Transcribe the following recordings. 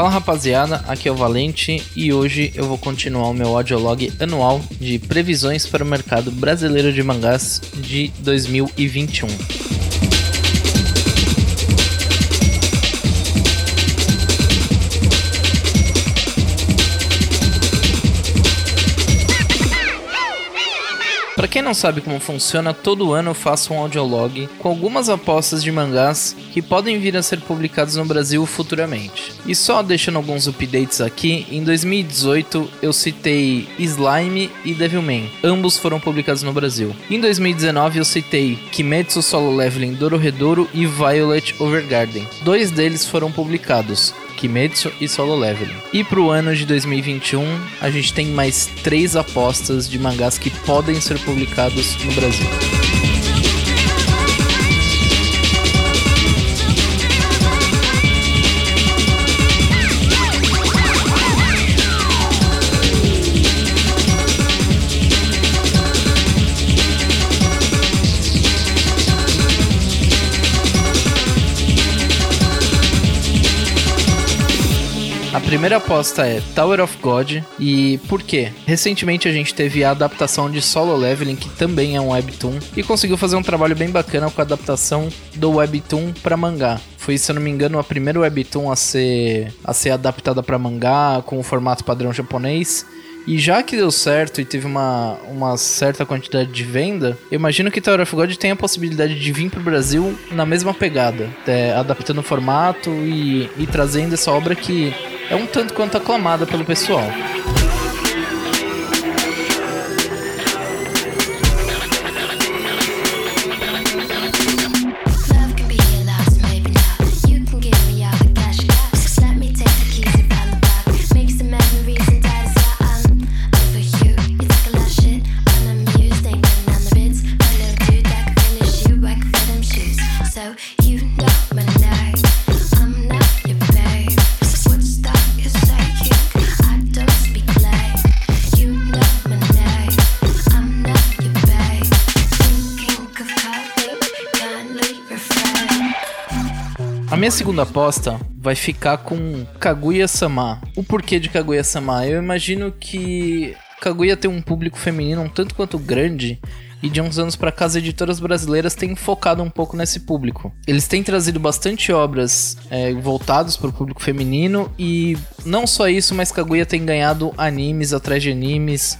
Fala rapaziada, aqui é o Valente e hoje eu vou continuar o meu audiolog anual de previsões para o mercado brasileiro de mangás de 2021. Quem não sabe como funciona, todo ano eu faço um audiolog com algumas apostas de mangás que podem vir a ser publicados no Brasil futuramente. E só deixando alguns updates aqui, em 2018 eu citei Slime e Devilman, ambos foram publicados no Brasil. Em 2019 eu citei Kimetsu Solo Leveling Dororedoro e Violet Overgarden. Dois deles foram publicados, Kimetsu e Solo Leveling. E pro ano de 2021, a gente tem mais três apostas de mangás que podem ser publicados no Brasil. Primeira aposta é Tower of God. E por quê? Recentemente a gente teve a adaptação de Solo Leveling, que também é um webtoon, e conseguiu fazer um trabalho bem bacana com a adaptação do webtoon para mangá. Foi, se eu não me engano, a primeira webtoon a ser, a ser adaptada para mangá com o formato padrão japonês. E já que deu certo e teve uma, uma certa quantidade de venda, eu imagino que Tower of God tem a possibilidade de vir pro Brasil na mesma pegada, é, adaptando o formato e, e trazendo essa obra que é um tanto quanto aclamada pelo pessoal. Minha segunda aposta vai ficar com Kaguya-sama. O porquê de Kaguya-sama? Eu imagino que Kaguya tem um público feminino um tanto quanto grande e de uns anos pra cá as editoras brasileiras têm focado um pouco nesse público. Eles têm trazido bastante obras é, voltadas para o público feminino e não só isso, mas Kaguya tem ganhado animes atrás de animes.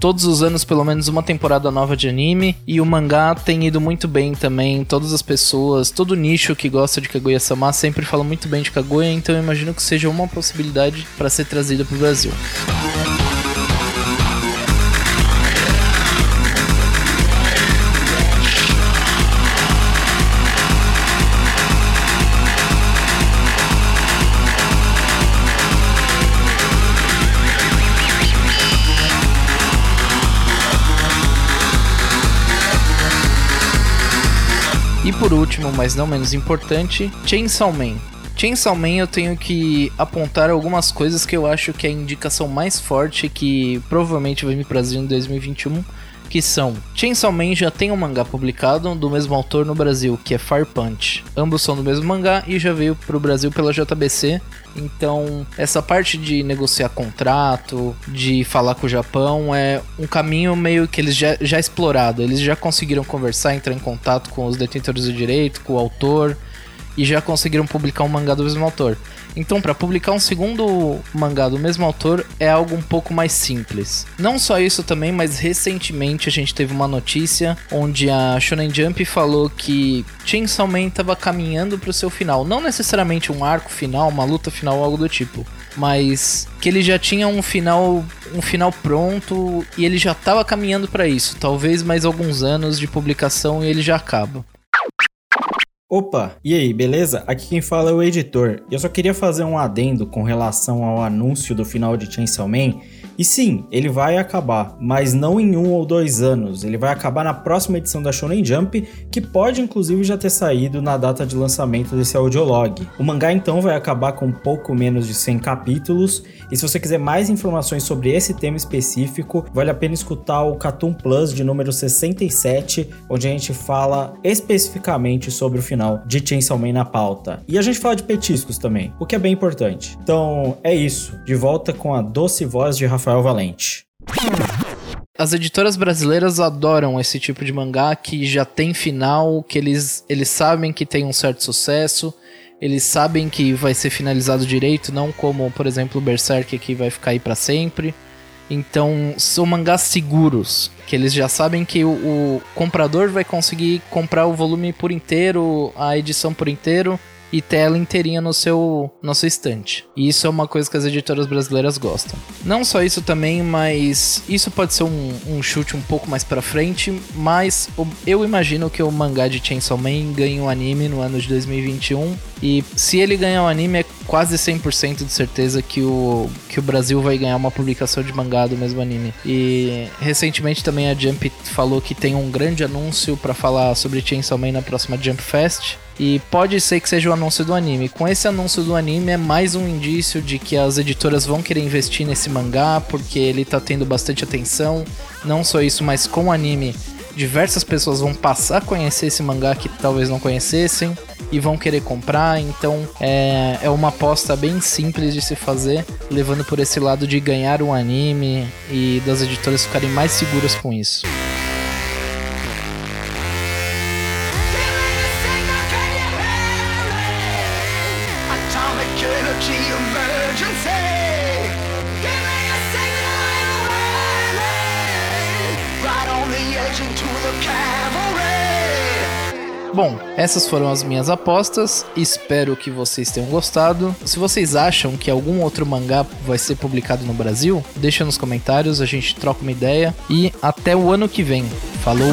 Todos os anos, pelo menos uma temporada nova de anime. E o mangá tem ido muito bem também. Todas as pessoas, todo nicho que gosta de Kaguya-sama sempre fala muito bem de Kaguya. Então eu imagino que seja uma possibilidade para ser trazida para o Brasil. E por último, mas não menos importante, Chainsaw Man. Chainsaw Man eu tenho que apontar algumas coisas que eu acho que é a indicação mais forte que provavelmente vai me Brasil em 2021, que são Chainsaw Man já tem um mangá publicado do mesmo autor no Brasil, que é Fire Punch. Ambos são do mesmo mangá e já veio pro Brasil pela JBC. Então, essa parte de negociar contrato, de falar com o Japão, é um caminho meio que eles já, já explorado. Eles já conseguiram conversar, entrar em contato com os detentores do direito, com o autor, e já conseguiram publicar um mangá do mesmo autor. Então, para publicar um segundo mangá do mesmo autor é algo um pouco mais simples. Não só isso também, mas recentemente a gente teve uma notícia onde a Shonen Jump falou que Chainsaw Man estava caminhando para o seu final, não necessariamente um arco final, uma luta final, algo do tipo, mas que ele já tinha um final, um final pronto e ele já estava caminhando para isso. Talvez mais alguns anos de publicação e ele já acaba. Opa, e aí, beleza? Aqui quem fala é o editor. Eu só queria fazer um adendo com relação ao anúncio do final de Chainsaw Man, E sim, ele vai acabar, mas não em um ou dois anos. Ele vai acabar na próxima edição da Shonen Jump, que pode inclusive já ter saído na data de lançamento desse audiolog. O mangá então vai acabar com pouco menos de 100 capítulos, e se você quiser mais informações sobre esse tema específico, vale a pena escutar o Cartoon Plus de número 67, onde a gente fala especificamente sobre o final de Chainsaw Man na pauta. E a gente fala de petiscos também, o que é bem importante. Então é isso, de volta com a doce voz de Rafael Valente. As editoras brasileiras adoram esse tipo de mangá que já tem final, que eles, eles sabem que tem um certo sucesso, eles sabem que vai ser finalizado direito, não como, por exemplo, o Berserk que vai ficar aí para sempre. Então, são mangás seguros, que eles já sabem que o, o comprador vai conseguir comprar o volume por inteiro, a edição por inteiro, e ter ela inteirinha no seu, no seu estante. E isso é uma coisa que as editoras brasileiras gostam. Não só isso também, mas isso pode ser um, um chute um pouco mais pra frente, mas eu imagino que o mangá de Chainsaw Man ganhe um anime no ano de 2021. E se ele ganhar um anime, é quase 100% de certeza que o, que o Brasil vai ganhar uma publicação de mangá do mesmo anime. E recentemente também a Jump falou que tem um grande anúncio pra falar sobre Chainsaw Man na próxima Jump Fest. E pode ser que seja o anúncio do anime. Com esse anúncio do anime é mais um indício de que as editoras vão querer investir nesse mangá, porque ele tá tendo bastante atenção. Não só isso, mas com o anime, diversas pessoas vão passar a conhecer esse mangá que talvez não conhecessem e vão querer comprar. Então é, é uma aposta bem simples de se fazer, levando por esse lado de ganhar um anime e das editoras ficarem mais seguras com isso. Bom, essas foram as minhas apostas. Espero que vocês tenham gostado. Se vocês acham que algum outro mangá vai ser publicado no Brasil, deixa nos comentários, a gente troca uma ideia. E até o ano que vem. Falou!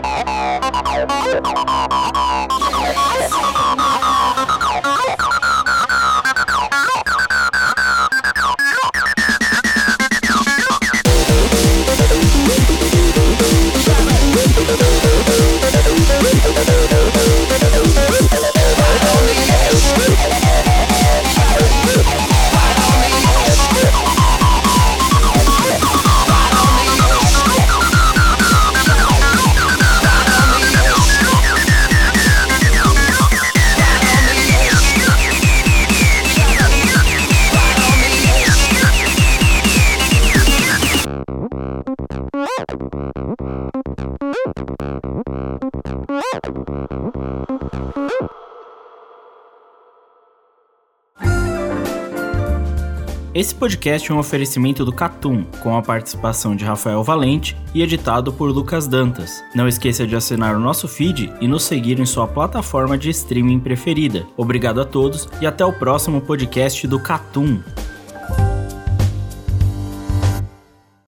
Esse podcast é um oferecimento do Catum, com a participação de Rafael Valente e editado por Lucas Dantas. Não esqueça de assinar o nosso feed e nos seguir em sua plataforma de streaming preferida. Obrigado a todos e até o próximo podcast do Catum.